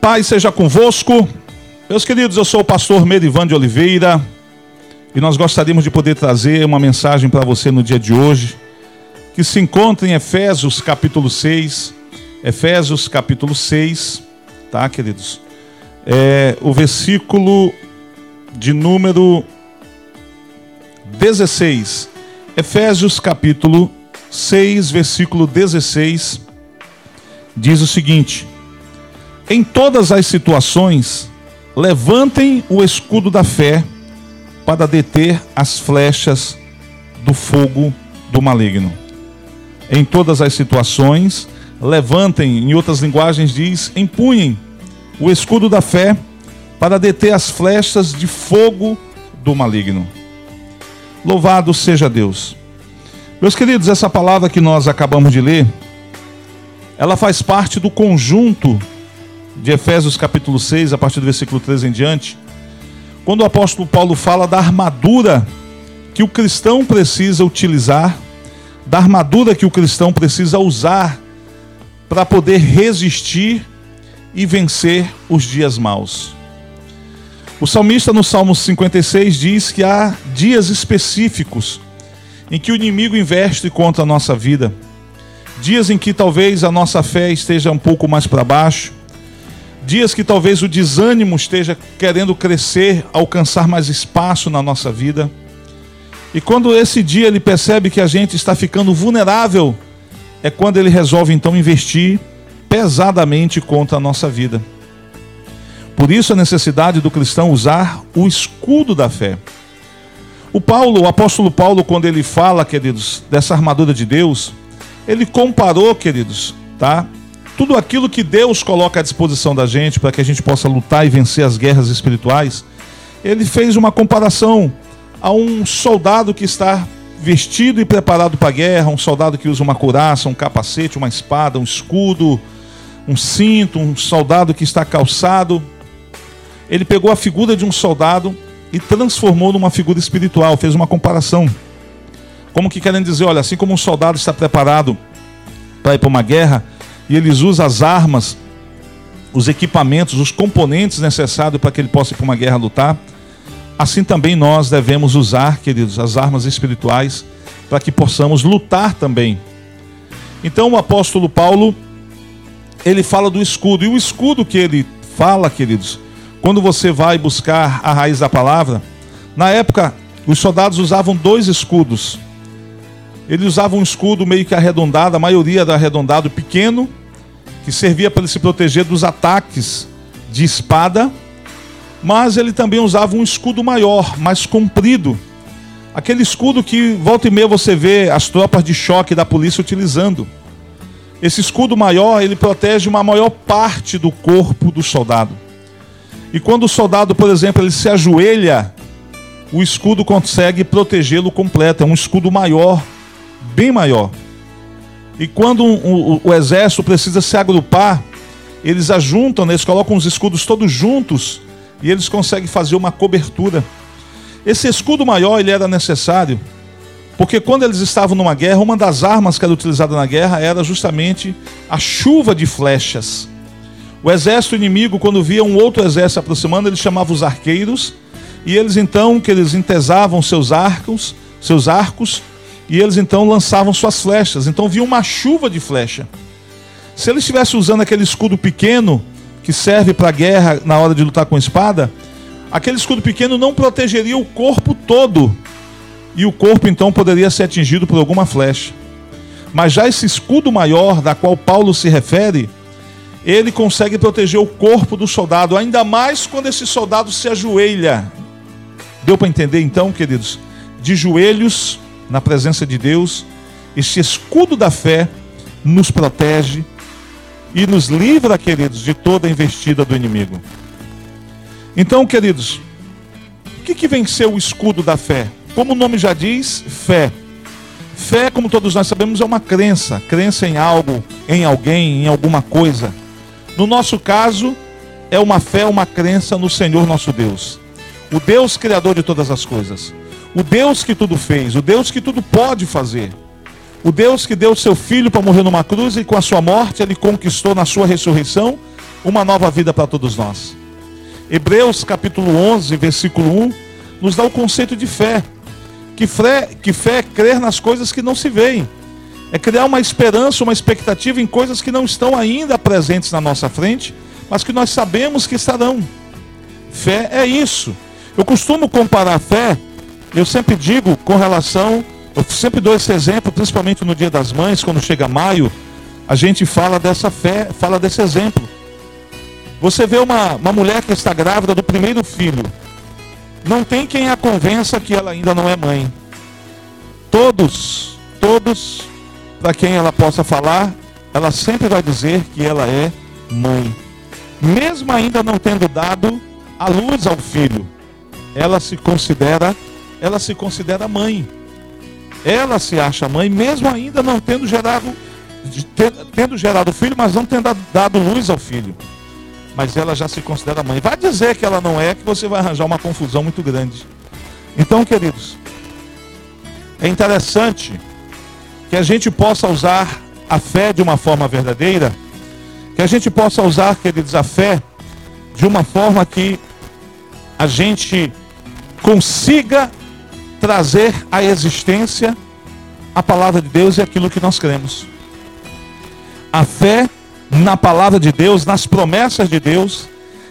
Pai seja convosco. Meus queridos, eu sou o pastor Merivan de Oliveira e nós gostaríamos de poder trazer uma mensagem para você no dia de hoje, que se encontra em Efésios capítulo 6. Efésios capítulo 6, tá, queridos? É o versículo de número 16. Efésios capítulo 6, versículo 16, diz o seguinte: Em todas as situações, levantem o escudo da fé para deter as flechas do fogo do maligno. Em todas as situações, levantem, em outras linguagens diz, empunhem o escudo da fé para deter as flechas de fogo do maligno. Louvado seja Deus. Meus queridos, essa palavra que nós acabamos de ler, ela faz parte do conjunto de Efésios capítulo 6, a partir do versículo 13 em diante, quando o apóstolo Paulo fala da armadura que o cristão precisa utilizar, da armadura que o cristão precisa usar para poder resistir e vencer os dias maus. O salmista no Salmo 56 diz que há dias específicos em que o inimigo investe contra a nossa vida. Dias em que talvez a nossa fé esteja um pouco mais para baixo. Dias que talvez o desânimo esteja querendo crescer, alcançar mais espaço na nossa vida. E quando esse dia ele percebe que a gente está ficando vulnerável, é quando ele resolve então investir pesadamente contra a nossa vida. Por isso a necessidade do cristão usar o escudo da fé. O Paulo, o apóstolo Paulo, quando ele fala, queridos, dessa armadura de Deus, ele comparou, queridos, tá? Tudo aquilo que Deus coloca à disposição da gente para que a gente possa lutar e vencer as guerras espirituais, ele fez uma comparação a um soldado que está vestido e preparado para a guerra, um soldado que usa uma couraça, um capacete, uma espada, um escudo, um cinto, um soldado que está calçado ele pegou a figura de um soldado e transformou numa figura espiritual, fez uma comparação. Como que querendo dizer, olha, assim como um soldado está preparado para ir para uma guerra, e eles usam as armas, os equipamentos, os componentes necessários para que ele possa ir para uma guerra lutar, assim também nós devemos usar, queridos, as armas espirituais para que possamos lutar também. Então o apóstolo Paulo, ele fala do escudo, e o escudo que ele fala, queridos, quando você vai buscar a raiz da palavra, na época os soldados usavam dois escudos. Eles usavam um escudo meio que arredondado, a maioria era arredondado pequeno, que servia para ele se proteger dos ataques de espada, mas ele também usava um escudo maior, mais comprido. Aquele escudo que volta e meia você vê as tropas de choque da polícia utilizando. Esse escudo maior, ele protege uma maior parte do corpo do soldado. E quando o soldado, por exemplo, ele se ajoelha, o escudo consegue protegê-lo completo. É um escudo maior, bem maior. E quando o, o, o exército precisa se agrupar, eles ajuntam, né? eles colocam os escudos todos juntos e eles conseguem fazer uma cobertura. Esse escudo maior ele era necessário porque quando eles estavam numa guerra, uma das armas que era utilizada na guerra era justamente a chuva de flechas. O exército inimigo, quando via um outro exército aproximando, ele chamava os arqueiros, e eles então, que eles entesavam seus arcos, seus arcos, e eles então lançavam suas flechas. Então via uma chuva de flecha. Se ele estivesse usando aquele escudo pequeno, que serve para guerra na hora de lutar com espada, aquele escudo pequeno não protegeria o corpo todo. E o corpo então poderia ser atingido por alguma flecha. Mas já esse escudo maior, da qual Paulo se refere, ele consegue proteger o corpo do soldado, ainda mais quando esse soldado se ajoelha. Deu para entender então, queridos? De joelhos na presença de Deus, esse escudo da fé nos protege e nos livra, queridos, de toda investida do inimigo. Então, queridos, o que, que venceu o escudo da fé? Como o nome já diz, fé. Fé, como todos nós sabemos, é uma crença, crença em algo, em alguém, em alguma coisa. No nosso caso, é uma fé, uma crença no Senhor nosso Deus. O Deus criador de todas as coisas. O Deus que tudo fez, o Deus que tudo pode fazer. O Deus que deu seu filho para morrer numa cruz e com a sua morte ele conquistou na sua ressurreição uma nova vida para todos nós. Hebreus capítulo 11, versículo 1, nos dá o conceito de fé. Que fé, que fé é crer nas coisas que não se veem. É criar uma esperança, uma expectativa em coisas que não estão ainda presentes na nossa frente, mas que nós sabemos que estarão. Fé é isso. Eu costumo comparar fé, eu sempre digo com relação, eu sempre dou esse exemplo, principalmente no Dia das Mães, quando chega maio, a gente fala dessa fé, fala desse exemplo. Você vê uma, uma mulher que está grávida do primeiro filho. Não tem quem a convença que ela ainda não é mãe. Todos, todos, para quem ela possa falar, ela sempre vai dizer que ela é mãe. Mesmo ainda não tendo dado a luz ao filho, ela se considera, ela se considera mãe. Ela se acha mãe, mesmo ainda não tendo gerado, tendo gerado filho, mas não tendo dado luz ao filho mas ela já se considera mãe. Vai dizer que ela não é, que você vai arranjar uma confusão muito grande. Então, queridos, é interessante que a gente possa usar a fé de uma forma verdadeira, que a gente possa usar, queridos, a fé de uma forma que a gente consiga trazer à existência a palavra de Deus e aquilo que nós cremos. A fé na palavra de Deus, nas promessas de Deus,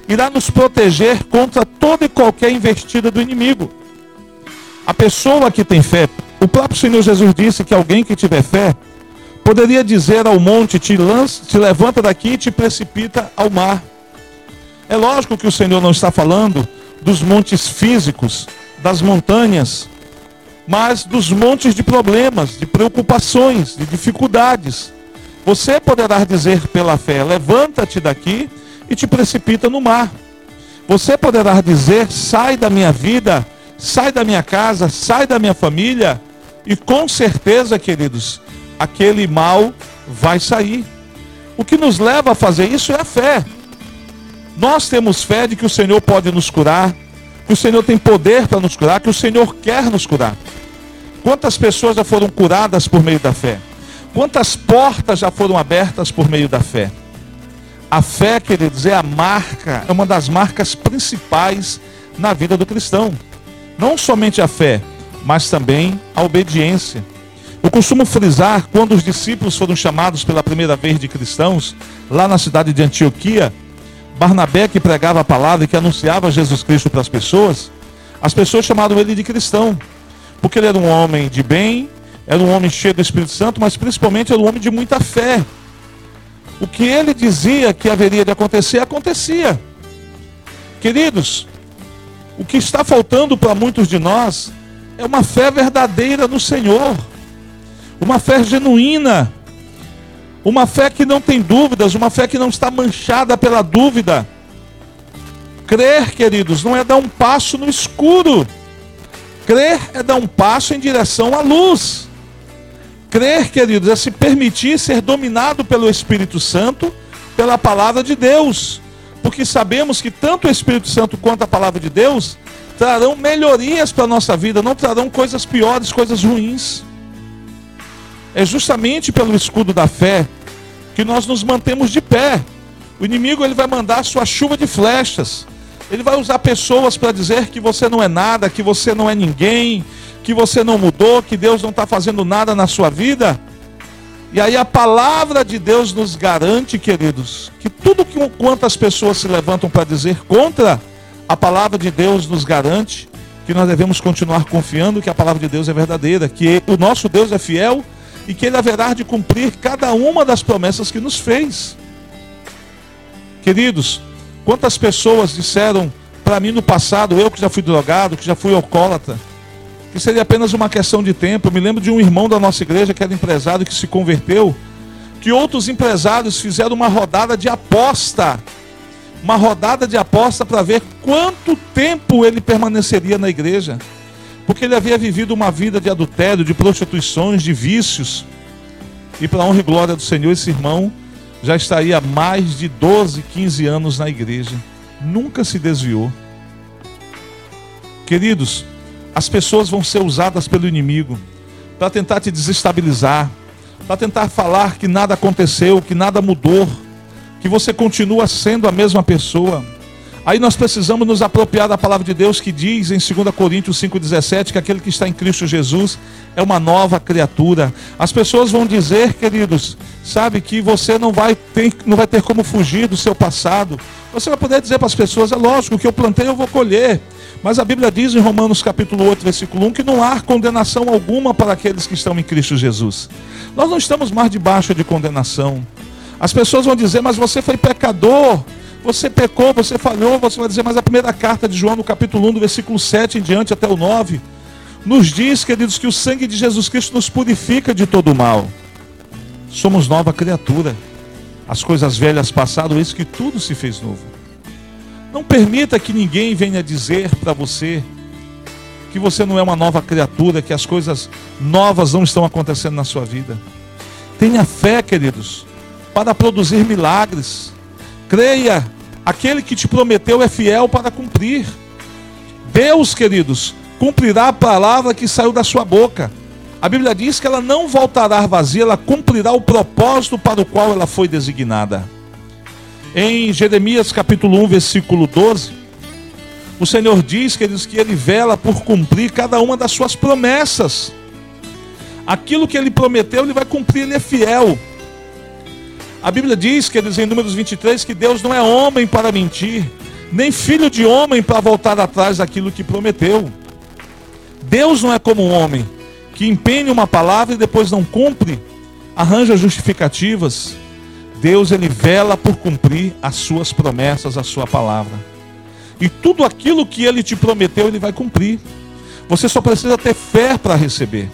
irá nos proteger contra toda e qualquer investida do inimigo. A pessoa que tem fé, o próprio Senhor Jesus disse que alguém que tiver fé poderia dizer ao monte: te, lança, te levanta daqui e te precipita ao mar. É lógico que o Senhor não está falando dos montes físicos, das montanhas, mas dos montes de problemas, de preocupações, de dificuldades. Você poderá dizer pela fé: levanta-te daqui e te precipita no mar. Você poderá dizer: sai da minha vida, sai da minha casa, sai da minha família, e com certeza, queridos, aquele mal vai sair. O que nos leva a fazer isso é a fé. Nós temos fé de que o Senhor pode nos curar, que o Senhor tem poder para nos curar, que o Senhor quer nos curar. Quantas pessoas já foram curadas por meio da fé? Quantas portas já foram abertas por meio da fé? A fé, queridos, é a marca, é uma das marcas principais na vida do cristão. Não somente a fé, mas também a obediência. Eu costumo frisar quando os discípulos foram chamados pela primeira vez de cristãos, lá na cidade de Antioquia, Barnabé que pregava a palavra e que anunciava Jesus Cristo para as pessoas, as pessoas chamaram ele de cristão, porque ele era um homem de bem, era um homem cheio do Espírito Santo, mas principalmente era um homem de muita fé. O que ele dizia que haveria de acontecer, acontecia. Queridos, o que está faltando para muitos de nós é uma fé verdadeira no Senhor, uma fé genuína, uma fé que não tem dúvidas, uma fé que não está manchada pela dúvida. Crer, queridos, não é dar um passo no escuro. Crer é dar um passo em direção à luz. Crer, queridos, é se permitir ser dominado pelo Espírito Santo, pela palavra de Deus. Porque sabemos que tanto o Espírito Santo quanto a palavra de Deus trarão melhorias para a nossa vida, não trarão coisas piores, coisas ruins. É justamente pelo escudo da fé que nós nos mantemos de pé. O inimigo ele vai mandar sua chuva de flechas. Ele vai usar pessoas para dizer que você não é nada, que você não é ninguém, que você não mudou, que Deus não está fazendo nada na sua vida. E aí a palavra de Deus nos garante, queridos, que tudo que quantas pessoas se levantam para dizer contra, a palavra de Deus nos garante que nós devemos continuar confiando que a palavra de Deus é verdadeira, que o nosso Deus é fiel e que ele haverá de cumprir cada uma das promessas que nos fez. Queridos, quantas pessoas disseram para mim no passado, eu que já fui drogado, que já fui alcoólatra, que seria apenas uma questão de tempo. Eu me lembro de um irmão da nossa igreja que era empresário que se converteu, que outros empresários fizeram uma rodada de aposta, uma rodada de aposta para ver quanto tempo ele permaneceria na igreja, porque ele havia vivido uma vida de adultério, de prostituições, de vícios. E para honra e glória do Senhor, esse irmão já estaria mais de 12, 15 anos na igreja. Nunca se desviou. Queridos, as pessoas vão ser usadas pelo inimigo para tentar te desestabilizar, para tentar falar que nada aconteceu, que nada mudou, que você continua sendo a mesma pessoa. Aí nós precisamos nos apropriar da palavra de Deus que diz em 2 Coríntios 5,17 que aquele que está em Cristo Jesus é uma nova criatura. As pessoas vão dizer, queridos, sabe, que você não vai ter, não vai ter como fugir do seu passado. Você vai poder dizer para as pessoas, é lógico, o que eu plantei eu vou colher. Mas a Bíblia diz em Romanos capítulo 8, versículo 1, que não há condenação alguma para aqueles que estão em Cristo Jesus. Nós não estamos mais debaixo de condenação. As pessoas vão dizer, mas você foi pecador, você pecou, você falhou, você vai dizer, mas a primeira carta de João, no capítulo 1, do versículo 7 em diante até o 9, nos diz, queridos, que o sangue de Jesus Cristo nos purifica de todo o mal. Somos nova criatura. As coisas velhas passaram, eis que tudo se fez novo. Não permita que ninguém venha dizer para você que você não é uma nova criatura, que as coisas novas não estão acontecendo na sua vida. Tenha fé, queridos, para produzir milagres. Creia, aquele que te prometeu é fiel para cumprir. Deus, queridos, cumprirá a palavra que saiu da sua boca. A Bíblia diz que ela não voltará vazia, ela cumprirá o propósito para o qual ela foi designada. Em Jeremias capítulo 1, versículo 12, o Senhor diz, queridos, que Ele vela por cumprir cada uma das suas promessas. Aquilo que Ele prometeu, Ele vai cumprir, Ele é fiel. A Bíblia diz, queridos, em Números 23, que Deus não é homem para mentir, nem filho de homem para voltar atrás daquilo que prometeu. Deus não é como um homem que empenha uma palavra e depois não cumpre, arranja justificativas. Deus ele vela por cumprir as suas promessas, a sua palavra. E tudo aquilo que ele te prometeu, ele vai cumprir. Você só precisa ter fé para receber.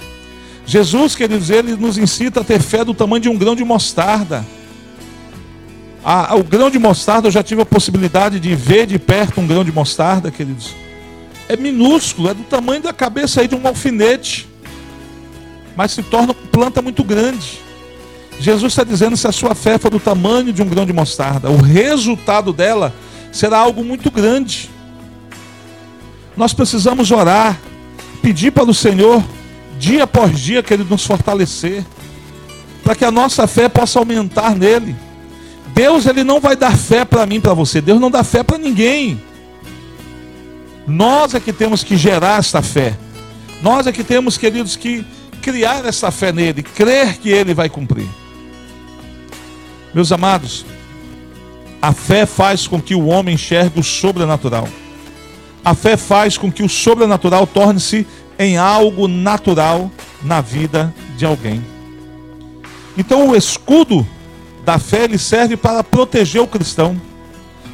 Jesus, queridos, ele nos incita a ter fé do tamanho de um grão de mostarda. O grão de mostarda, eu já tive a possibilidade de ver de perto um grão de mostarda, queridos. É minúsculo, é do tamanho da cabeça aí de um alfinete. Mas se torna uma planta muito grande. Jesus está dizendo: se a sua fé for do tamanho de um grão de mostarda, o resultado dela será algo muito grande. Nós precisamos orar, pedir para o Senhor, dia após dia, que Ele nos fortalecer, para que a nossa fé possa aumentar nele. Deus, Ele não vai dar fé para mim, para você. Deus não dá fé para ninguém. Nós é que temos que gerar esta fé. Nós é que temos, queridos, que criar essa fé nele, crer que ele vai cumprir. Meus amados, a fé faz com que o homem enxergue o sobrenatural. A fé faz com que o sobrenatural torne-se em algo natural na vida de alguém. Então o escudo da fé ele serve para proteger o cristão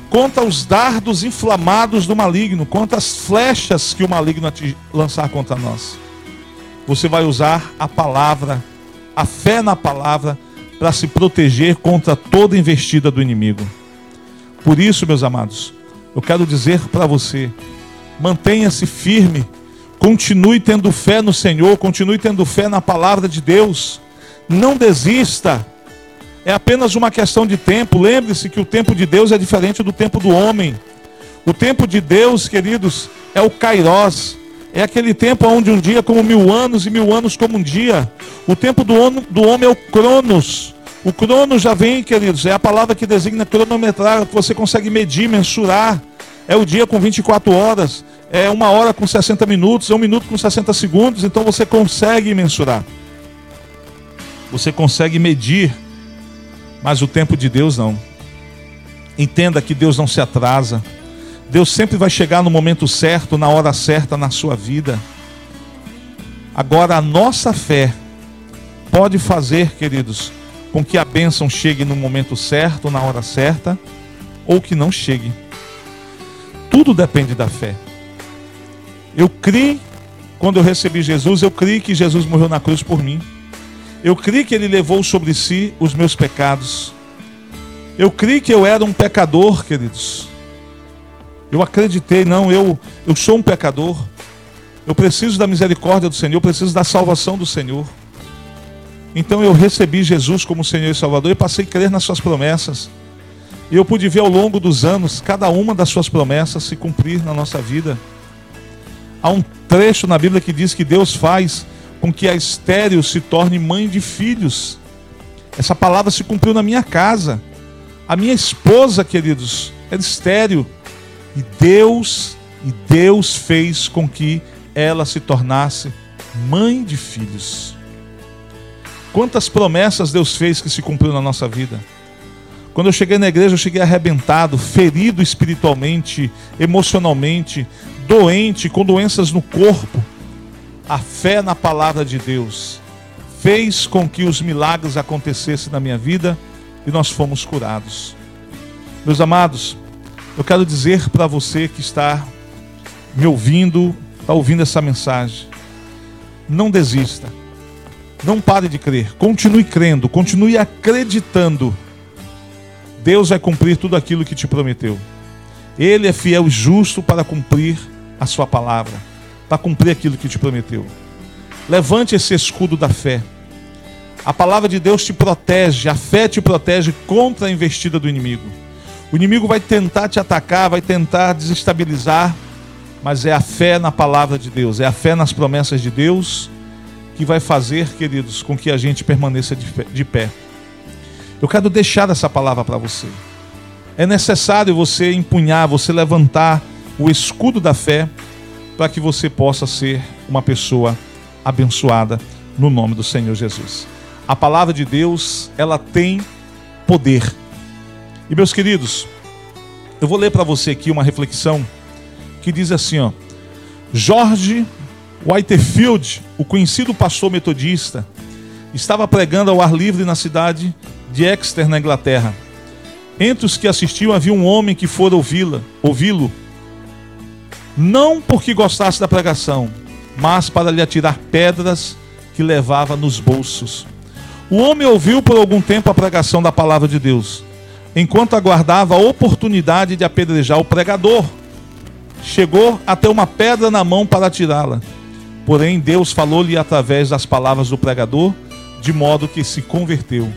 contra os dardos inflamados do maligno, contra as flechas que o maligno lançar contra nós. Você vai usar a palavra, a fé na palavra para se proteger contra toda investida do inimigo. Por isso, meus amados, eu quero dizer para você: mantenha-se firme, continue tendo fé no Senhor, continue tendo fé na palavra de Deus, não desista. É apenas uma questão de tempo. Lembre-se que o tempo de Deus é diferente do tempo do homem. O tempo de Deus, queridos, é o Kairós. É aquele tempo onde um dia como mil anos e mil anos como um dia. O tempo do, homem, do homem é o Cronos. O Cronos já vem, queridos, é a palavra que designa cronometrar, que você consegue medir, mensurar. É o dia com 24 horas, é uma hora com 60 minutos, é um minuto com 60 segundos, então você consegue mensurar. Você consegue medir, mas o tempo de Deus não. Entenda que Deus não se atrasa. Deus sempre vai chegar no momento certo, na hora certa na sua vida. Agora, a nossa fé pode fazer, queridos, com que a bênção chegue no momento certo, na hora certa, ou que não chegue. Tudo depende da fé. Eu criei, quando eu recebi Jesus, eu criei que Jesus morreu na cruz por mim. Eu criei que ele levou sobre si os meus pecados. Eu criei que eu era um pecador, queridos. Eu acreditei, não, eu, eu sou um pecador. Eu preciso da misericórdia do Senhor, eu preciso da salvação do Senhor. Então eu recebi Jesus como Senhor e Salvador e passei a crer nas suas promessas. E eu pude ver ao longo dos anos cada uma das suas promessas se cumprir na nossa vida. Há um trecho na Bíblia que diz que Deus faz com que a estéreo se torne mãe de filhos. Essa palavra se cumpriu na minha casa. A minha esposa, queridos, era estéreo. E Deus, e Deus fez com que ela se tornasse mãe de filhos. Quantas promessas Deus fez que se cumpriu na nossa vida. Quando eu cheguei na igreja, eu cheguei arrebentado, ferido espiritualmente, emocionalmente, doente, com doenças no corpo. A fé na palavra de Deus fez com que os milagres acontecessem na minha vida e nós fomos curados. Meus amados, eu quero dizer para você que está me ouvindo, está ouvindo essa mensagem, não desista, não pare de crer, continue crendo, continue acreditando Deus vai cumprir tudo aquilo que te prometeu. Ele é fiel e justo para cumprir a sua palavra, para cumprir aquilo que te prometeu. Levante esse escudo da fé. A palavra de Deus te protege, a fé te protege contra a investida do inimigo. O inimigo vai tentar te atacar, vai tentar desestabilizar, mas é a fé na palavra de Deus, é a fé nas promessas de Deus que vai fazer, queridos, com que a gente permaneça de pé. Eu quero deixar essa palavra para você. É necessário você empunhar, você levantar o escudo da fé para que você possa ser uma pessoa abençoada no nome do Senhor Jesus. A palavra de Deus, ela tem poder. E meus queridos, eu vou ler para você aqui uma reflexão que diz assim, ó: George Whitefield, o conhecido pastor metodista, estava pregando ao ar livre na cidade de Exeter, na Inglaterra. Entre os que assistiam havia um homem que fora ouvi-la, ouvi-lo, não porque gostasse da pregação, mas para lhe atirar pedras que levava nos bolsos. O homem ouviu por algum tempo a pregação da palavra de Deus, enquanto aguardava a oportunidade de apedrejar o pregador. Chegou a ter uma pedra na mão para atirá-la. Porém, Deus falou-lhe através das palavras do pregador, de modo que se converteu.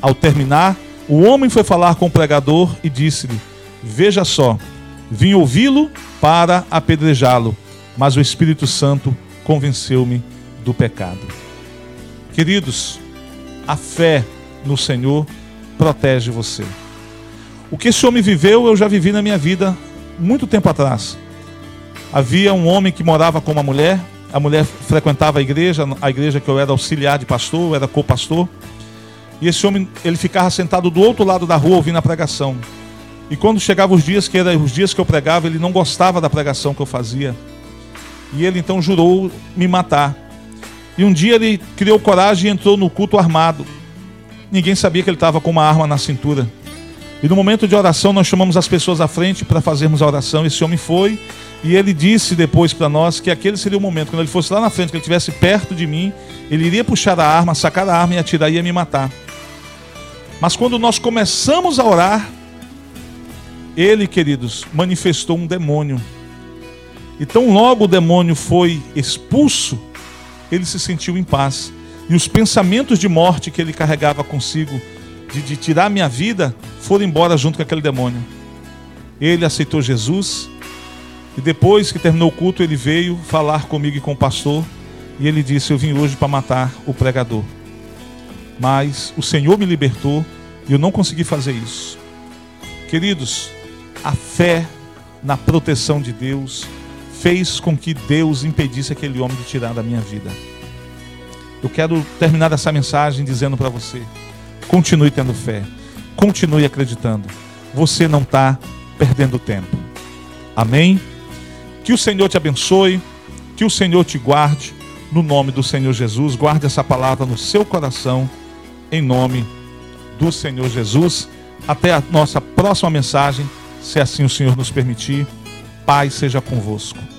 Ao terminar, o homem foi falar com o pregador e disse-lhe: Veja só, vim ouvi-lo para apedrejá-lo, mas o Espírito Santo convenceu-me do pecado. Queridos, a fé no Senhor protege você. O que esse homem viveu, eu já vivi na minha vida muito tempo atrás. Havia um homem que morava com uma mulher, a mulher frequentava a igreja, a igreja que eu era auxiliar de pastor, eu era co-pastor. E esse homem, ele ficava sentado do outro lado da rua ouvindo a pregação. E quando chegavam os dias que eram os dias que eu pregava, ele não gostava da pregação que eu fazia. E ele então jurou me matar. E um dia ele criou coragem e entrou no culto armado. Ninguém sabia que ele estava com uma arma na cintura. E no momento de oração, nós chamamos as pessoas à frente para fazermos a oração. Esse homem foi e ele disse depois para nós que aquele seria o momento, quando ele fosse lá na frente, que ele estivesse perto de mim, ele iria puxar a arma, sacar a arma e atirar e ia me matar. Mas quando nós começamos a orar, ele, queridos, manifestou um demônio. E tão logo o demônio foi expulso, ele se sentiu em paz. E os pensamentos de morte que ele carregava consigo, de, de tirar minha vida, foram embora junto com aquele demônio. Ele aceitou Jesus. E depois que terminou o culto, ele veio falar comigo e com o pastor. E ele disse: Eu vim hoje para matar o pregador mas o Senhor me libertou e eu não consegui fazer isso. Queridos, a fé na proteção de Deus fez com que Deus impedisse aquele homem de tirar da minha vida. Eu quero terminar essa mensagem dizendo para você: continue tendo fé, continue acreditando. Você não está perdendo tempo. Amém? Que o Senhor te abençoe, que o Senhor te guarde, no nome do Senhor Jesus. Guarde essa palavra no seu coração em nome do Senhor Jesus. Até a nossa próxima mensagem, se assim o Senhor nos permitir. Paz seja convosco.